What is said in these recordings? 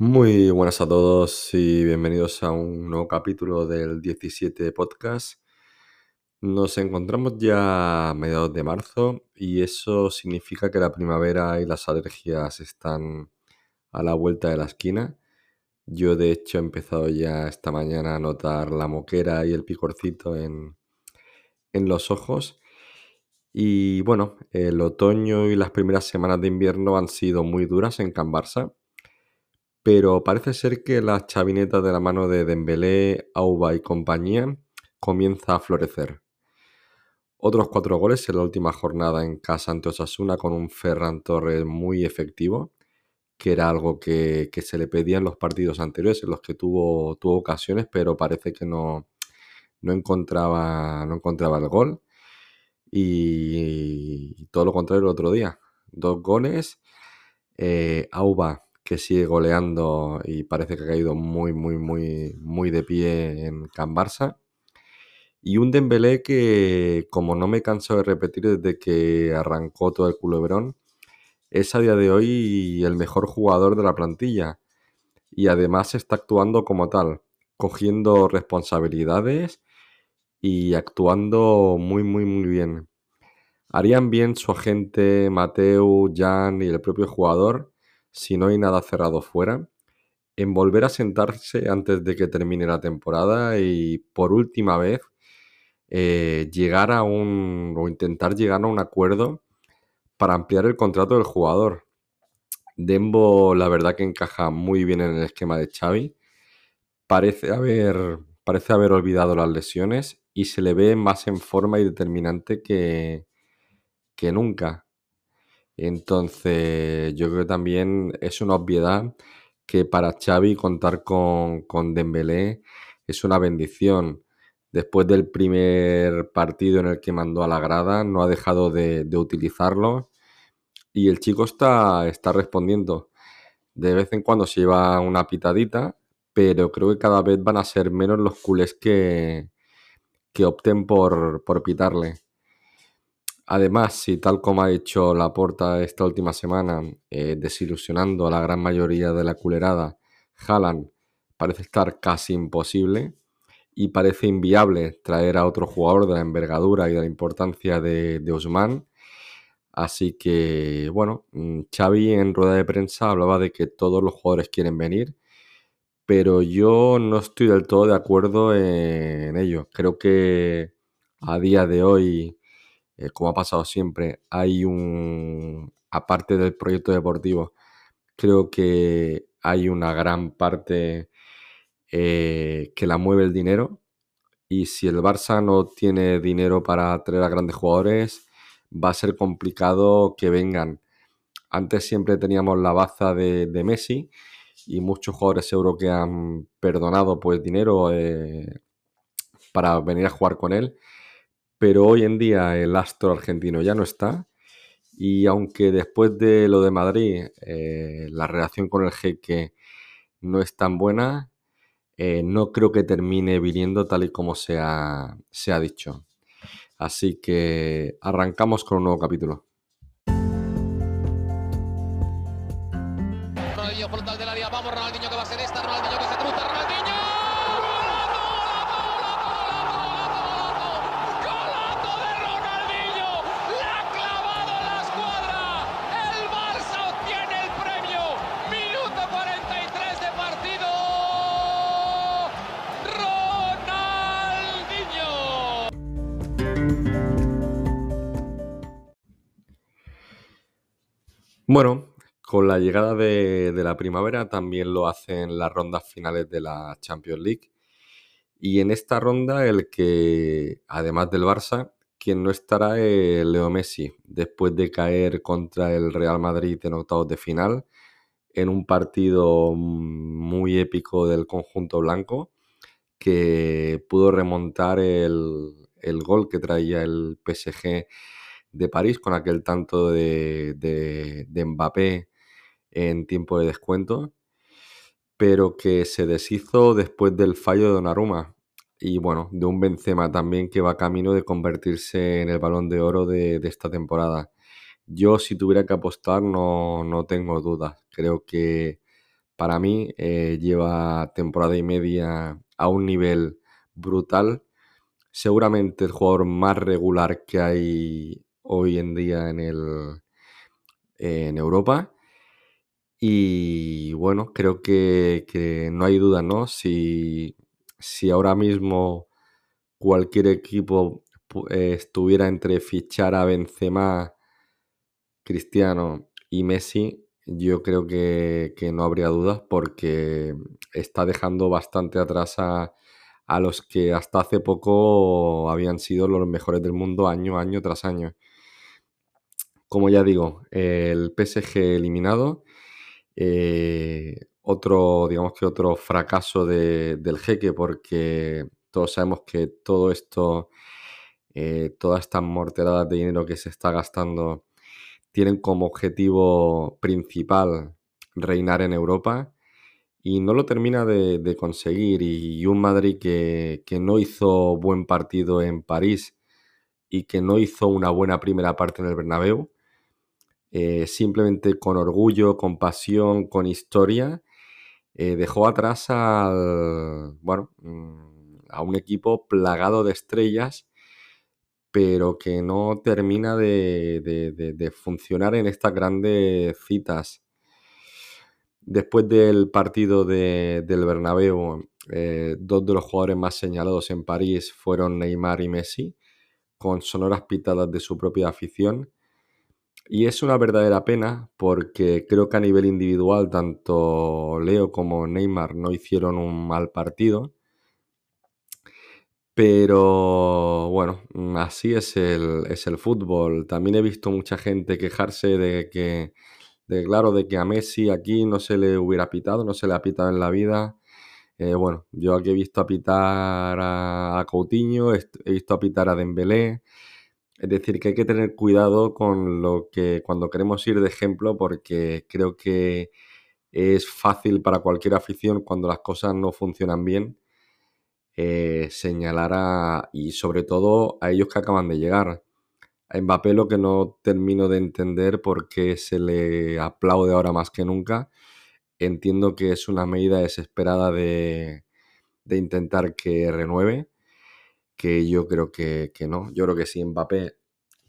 Muy buenas a todos y bienvenidos a un nuevo capítulo del 17 Podcast. Nos encontramos ya a mediados de marzo y eso significa que la primavera y las alergias están a la vuelta de la esquina. Yo de hecho he empezado ya esta mañana a notar la moquera y el picorcito en, en los ojos. Y bueno, el otoño y las primeras semanas de invierno han sido muy duras en Can pero parece ser que la chavineta de la mano de Dembélé, Auba y compañía comienza a florecer. Otros cuatro goles en la última jornada en casa ante Osasuna con un Ferran Torres muy efectivo, que era algo que, se le pedía en los partidos anteriores en los que tuvo, tuvo ocasiones, pero parece que no, no, encontraba, no encontraba el gol. Y, todo lo contrario el otro día. Dos goles. Eh, Auba que sigue goleando y parece que ha caído muy, muy, muy, muy de pie en Can Barça. Y un Dembélé que, como no me canso de repetir desde que arrancó todo el culebrón, es a día de hoy el mejor jugador de la plantilla. Y además está actuando como tal, cogiendo responsabilidades y actuando muy, muy, muy bien. Harían bien su agente Mateo, Jan y el propio jugador si no hay nada cerrado fuera, en volver a sentarse antes de que termine la temporada y por última vez eh, llegar a un o intentar llegar a un acuerdo para ampliar el contrato del jugador. Dembo, la verdad que encaja muy bien en el esquema de Xavi. Parece haber, parece haber olvidado las lesiones y se le ve más en forma y determinante que, que nunca. Entonces, yo creo que también es una obviedad que para Xavi contar con, con Dembélé es una bendición. Después del primer partido en el que mandó a la grada, no ha dejado de, utilizarlo y el chico está, está respondiendo. De vez en cuando se lleva una pitadita, pero creo que cada vez van a ser menos los culés que, que opten por, por pitarle. Además, si tal como ha hecho Laporta esta última semana, eh, desilusionando a la gran mayoría de la culerada, Haaland parece estar casi imposible y parece inviable traer a otro jugador de la envergadura y de la importancia de, de Osman. Así que, bueno, mm, Xavi en rueda de prensa hablaba de que todos los jugadores quieren venir, pero yo no estoy del todo de acuerdo en ello. Creo que a día de hoy eh, como ha pasado siempre, hay un, aparte del proyecto deportivo, creo que hay una gran parte eh, que la mueve el dinero. Y si el Barça no tiene dinero para traer a grandes jugadores, va a ser complicado que vengan. Antes siempre teníamos la baza de, Messi y muchos jugadores euros que han perdonado pues dinero eh, para venir a jugar con él pero hoy en día el astro argentino ya no está. Y aunque después de lo de Madrid eh, la relación con el jeque no es tan buena, eh, no creo que termine viniendo tal y como se ha, se ha dicho. Así que arrancamos con un nuevo capítulo. Bueno, con la llegada de, la primavera también lo hacen las rondas finales de la Champions League. Y en esta ronda el que, además del Barça, quien no estará es Leo Messi, después de caer contra el Real Madrid en octavos de final, en un partido muy épico del conjunto blanco, que pudo remontar el, el gol que traía el PSG de París con aquel tanto de, de, Mbappé en tiempo de descuento, pero que se deshizo después del fallo de Donnarumma y bueno, de un Benzema también que va camino de convertirse en el balón de oro de, esta temporada. Yo si tuviera que apostar no, no tengo dudas, creo que para mí eh, lleva temporada y media a un nivel brutal. Seguramente el jugador más regular que hay hoy en día en, el, en Europa. Y bueno, creo que, no hay duda, ¿no? Si, si ahora mismo cualquier equipo eh, estuviera entre fichar a Benzema, Cristiano y Messi, yo creo que, no habría dudas porque está dejando bastante atrás a, los que hasta hace poco habían sido los mejores del mundo año, año tras año. Como ya digo, el PSG eliminado. Eh, otro, digamos que otro fracaso del jeque, porque todos sabemos que todo esto, eh, todas estas morteradas de dinero que se está gastando, tienen como objetivo principal reinar en Europa y no lo termina de, conseguir. Y, un Madrid que, no hizo buen partido en París y que no hizo una buena primera parte en el Bernabéu, eh, simplemente con orgullo, con pasión, con historia, eh, dejó atrás al, bueno, mm, a un equipo plagado de estrellas pero que no termina de, funcionar en estas grandes citas. Después del partido del Bernabéu, eh, dos de los jugadores más señalados en París fueron Neymar y Messi, con sonoras pitadas de su propia afición. Y es una verdadera pena porque creo que a nivel individual tanto Leo como Neymar no hicieron un mal partido pero bueno, mm, así es el, es el fútbol. También he visto mucha gente quejarse de que, de, claro, de que a Messi aquí no se le hubiera pitado, no se le ha pitado en la vida. Eh, bueno, yo aquí he visto a pitar a, Coutinho, he, visto a pitar a Dembélé. Es decir, que hay que tener cuidado con lo que cuando queremos ir de ejemplo, porque creo que es fácil para cualquier afición cuando las cosas no funcionan bien eh, señalar a, y sobre todo a ellos que acaban de llegar. A Mbappé lo que no termino de entender por qué se le aplaude ahora más que nunca. Entiendo que es una medida desesperada de, intentar que renueve, que yo creo que, no. Yo creo que si Mbappé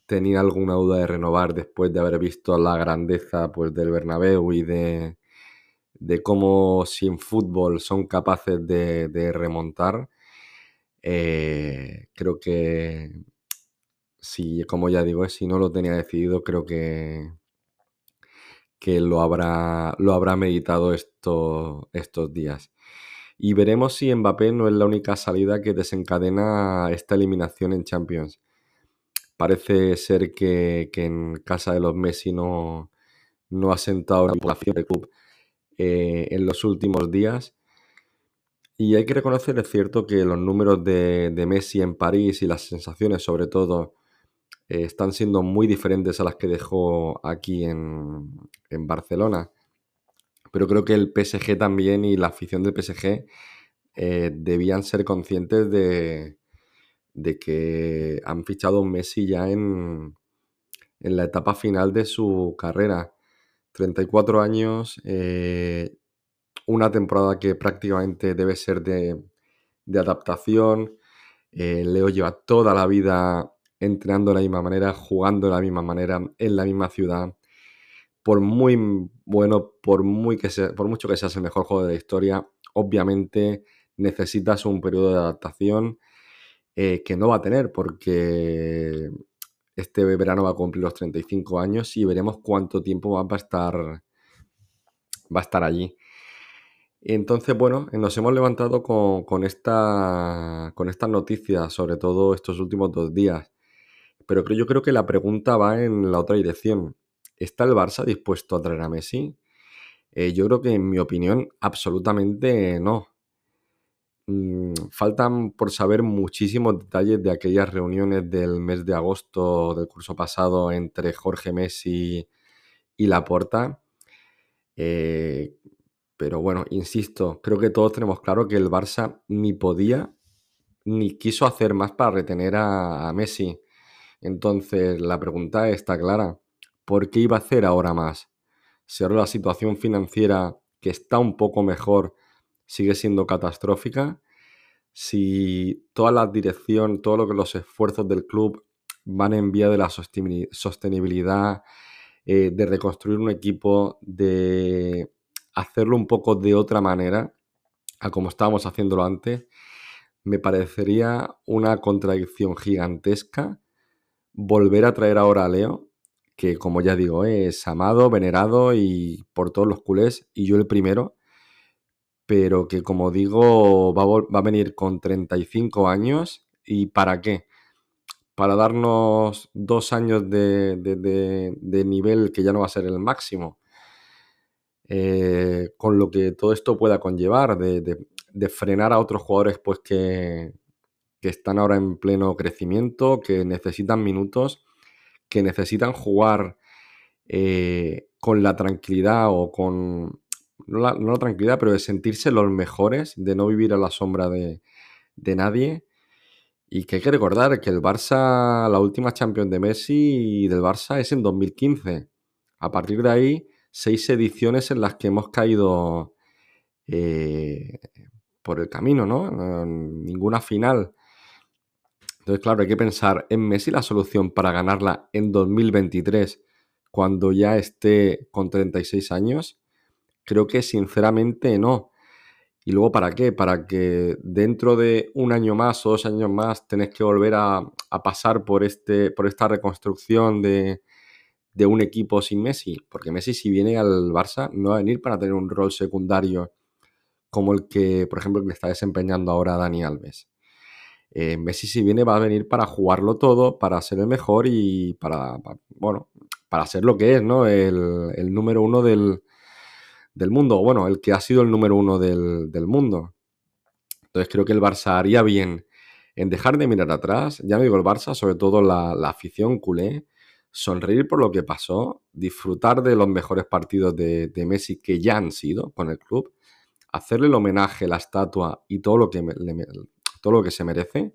tenía alguna duda de renovar después de haber visto la grandeza pues, del Bernabéu y de, de cómo sin fútbol son capaces de remontar, eh, creo que, si, como ya digo, si no lo tenía decidido, creo que, que lo, habrá, lo habrá meditado esto, estos días. Y veremos si Mbappé no es la única salida que desencadena esta eliminación en Champions. Parece ser que, en casa de los Messi no, no ha sentado la población del club eh, en los últimos días y hay que reconocer, es cierto, que los números de, Messi en París y las sensaciones, sobre todo, eh, están siendo muy diferentes a las que dejó aquí en, Barcelona. Pero creo que el PSG también y la afición del PSG eh, debían ser conscientes de, que han fichado Messi ya en, en, la etapa final de su carrera. 34 años, eh, una temporada que prácticamente debe ser de, adaptación. Eh, Leo lleva toda la vida entrenando de la misma manera, jugando de la misma manera, en la misma ciudad. Por muy bueno, por, muy que por mucho que seas el mejor juego de la historia, obviamente necesitas un periodo de adaptación eh, que no va a tener porque este verano va a cumplir los 35 años y veremos cuánto tiempo va a estar, va a estar allí. Entonces, bueno, nos hemos levantado con, esta, con estas noticias, sobre todo estos últimos dos días. Pero yo creo que la pregunta va en la otra dirección. ¿Está el Barça dispuesto a traer a Messi? Eh, yo creo que, en mi opinión, absolutamente no. Mm, faltan por saber muchísimos detalles de aquellas reuniones del mes de agosto del curso pasado entre Jorge Messi y Laporta. Eh, pero bueno, insisto, creo que todos tenemos claro que el Barça ni podía ni quiso hacer más para retener a, Messi. Entonces, la pregunta está clara. ¿Por qué iba a hacer ahora más? Si ahora la situación financiera que está un poco mejor, sigue siendo catastrófica. Si toda la dirección, todo lo que los esfuerzos del club van en vía de la sostenibilidad, eh, de reconstruir un equipo, de hacerlo un poco de otra manera a como estábamos haciéndolo antes, me parecería una contradicción gigantesca volver a traer ahora a Leo, que como ya digo, es amado, venerado y por todos los culés, y yo el primero, pero que como digo, va a, venir con 35 años y ¿para qué? Para darnos dos años de, de nivel que ya no va a ser el máximo. Eh, con lo que todo esto pueda conllevar, de, frenar a otros jugadores pues que, están ahora en pleno crecimiento, que necesitan minutos, que necesitan jugar eh, con la tranquilidad o con, no la, tranquilidad, pero de sentirse los mejores, de no vivir a la sombra de, nadie. Y que hay que recordar que el Barça, la última Champions de Messi del Barça es en 2015. A partir de ahí seis ediciones en las que hemos caído eh, por el camino, ¿no? Ninguna final. Entonces, claro, hay que pensar, ¿en Messi la solución para ganarla en 2023, cuando ya esté con 36 años? Creo que sinceramente no. ¿Y luego para qué? Para que dentro de un año más o dos años más tenés que volver a, pasar por, este, por esta reconstrucción de, un equipo sin Messi, porque Messi si viene al Barça no va a venir para tener un rol secundario como el que, por ejemplo, le está desempeñando ahora Dani Alves. Eh, Messi si viene va a venir para jugarlo todo, para ser el mejor y para, bueno, para ser lo que es, ¿no? El, número uno del, del, mundo, bueno, el que ha sido el número uno del, mundo. Entonces creo que el Barça haría bien en dejar de mirar atrás, ya no digo el Barça, sobre todo la, la afición culé, sonreír por lo que pasó, disfrutar de los mejores partidos de, Messi que ya han sido con el club, hacerle el homenaje, la estatua y todo lo que, todo lo que se merece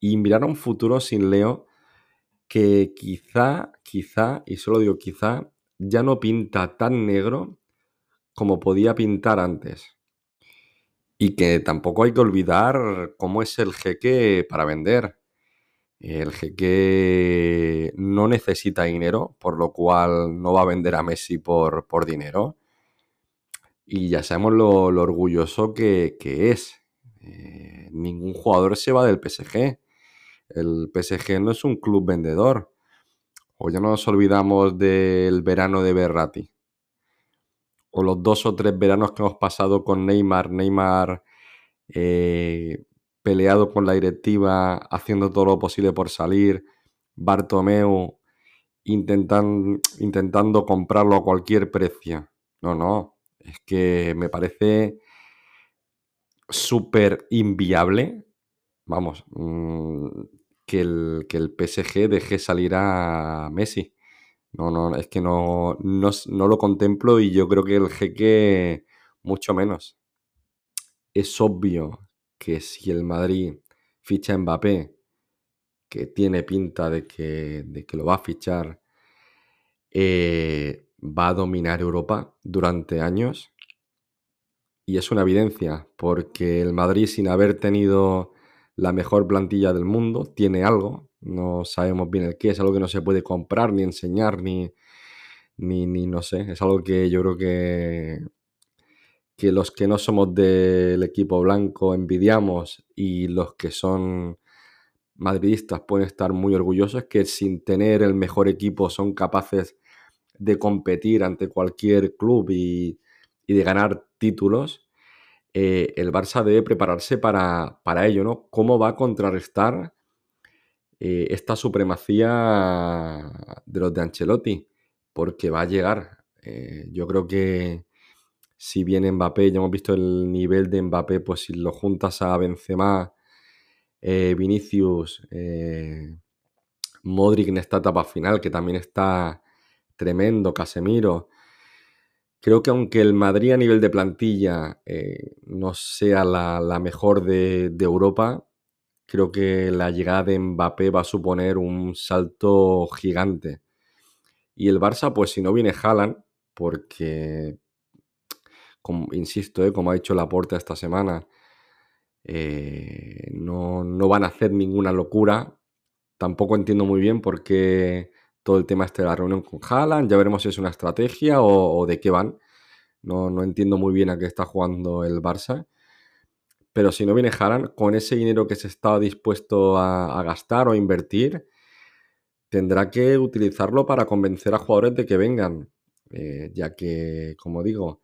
y mirar a un futuro sin Leo que quizá, quizá, y solo digo quizá, ya no pinta tan negro como podía pintar antes. Y que tampoco hay que olvidar cómo es el jeque para vender. El jeque no necesita dinero, por lo cual no va a vender a Messi por, por dinero. Y ya sabemos lo, orgulloso que, es. Ningún jugador se va del PSG. El PSG no es un club vendedor. O ya no nos olvidamos del verano de Berratti. O los dos o tres veranos que hemos pasado con Neymar. Neymar eh, peleado con la directiva, haciendo todo lo posible por salir, Bartomeu intentan, intentando comprarlo a cualquier precio. No, no, es que me parece súper inviable, vamos, mm, que, el, que el PSG deje salir a Messi. No, no, es que no, no, no lo contemplo y yo creo que el jeque mucho menos. Es obvio que si el Madrid ficha a Mbappé, que tiene pinta de que, de que lo va a fichar, eh, va a dominar Europa durante años. Y es una evidencia, porque el Madrid, sin haber tenido la mejor plantilla del mundo, tiene algo, no sabemos bien el qué, es algo que no se puede comprar, ni enseñar, ni, ni, ni no sé, es algo que yo creo que que los que no somos del equipo blanco envidiamos y los que son madridistas pueden estar muy orgullosos que sin tener el mejor equipo son capaces de competir ante cualquier club y, de ganar títulos, eh, el Barça debe prepararse para, ello, ¿no? ¿Cómo va a contrarrestar eh, esta supremacía de los de Ancelotti? Porque va a llegar. Eh, yo creo que si viene Mbappé, ya hemos visto el nivel de Mbappé, pues si lo juntas a Benzema, Vinicius, Modric en esta etapa final, que también está tremendo, Casemiro. Creo que aunque el Madrid a nivel de plantilla eh, no sea la, mejor de, Europa, creo que la llegada de Mbappé va a suponer un salto gigante. Y el Barça, pues si no viene Haaland, porque como, insisto, ¿eh? como ha dicho Laporta esta semana, eh, no, no, van a hacer ninguna locura. Tampoco entiendo muy bien por qué todo el tema este de la reunión con Haaland. Ya veremos si es una estrategia o, de qué van. No, no, entiendo muy bien a qué está jugando el Barça. Pero si no viene Haaland, con ese dinero que se está dispuesto a, gastar o invertir, tendrá que utilizarlo para convencer a jugadores de que vengan. Eh, ya que, como digo,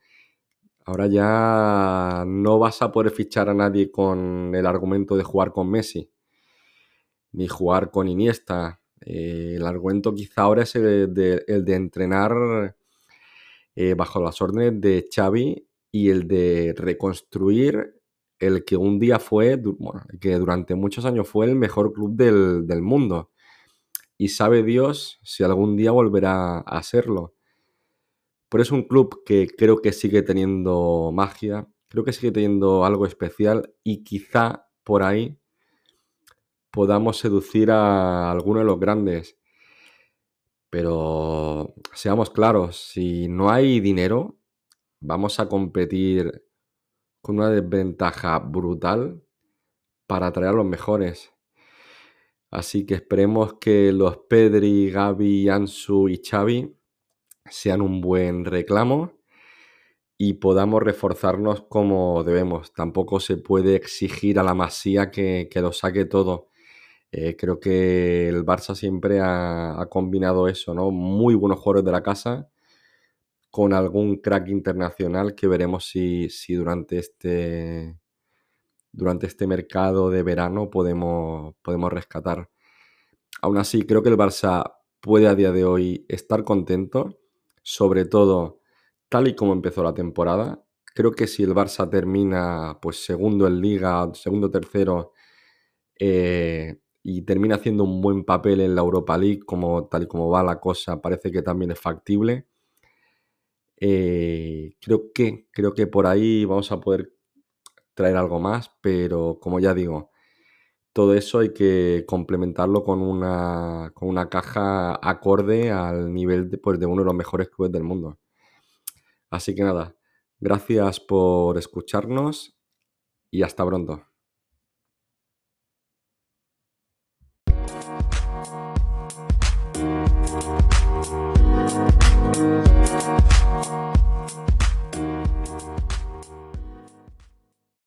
Ahora ya no vas a poder fichar a nadie con el argumento de jugar con Messi, ni jugar con Iniesta. Eh, el argumento quizá ahora es el de, entrenar eh, bajo las órdenes de Xavi y el de reconstruir el que un día fue, que durante muchos años fue el mejor club del, del mundo. Y sabe Dios si algún día volverá a serlo. Pero es un club que creo que sigue teniendo magia, creo que sigue teniendo algo especial y quizá por ahí podamos seducir a alguno de los grandes. Pero seamos claros, si no hay dinero, vamos a competir con una desventaja brutal para atraer a los mejores. Así que esperemos que los Pedri, Gaby, Ansu y Xavi sean un buen reclamo y podamos reforzarnos como debemos. Tampoco se puede exigir a la masía que, lo saque todo. Eh, creo que el Barça siempre ha, combinado eso, ¿no? Muy buenos jugadores de la casa con algún crack internacional que veremos si, si durante este durante este mercado de verano podemos, podemos rescatar. Aún así, creo que el Barça puede a día de hoy estar contento sobre todo tal y como empezó la temporada. Creo que si el Barça termina pues segundo en liga, segundo, tercero, eh, y termina haciendo un buen papel en la Europa League, como tal y como va la cosa, parece que también es factible. Eh, creo que, creo que por ahí vamos a poder traer algo más, pero como ya digo, todo eso hay que complementarlo con una, con una caja acorde al nivel pues, de uno de los mejores clubes del mundo. Así que nada, gracias por escucharnos y hasta pronto.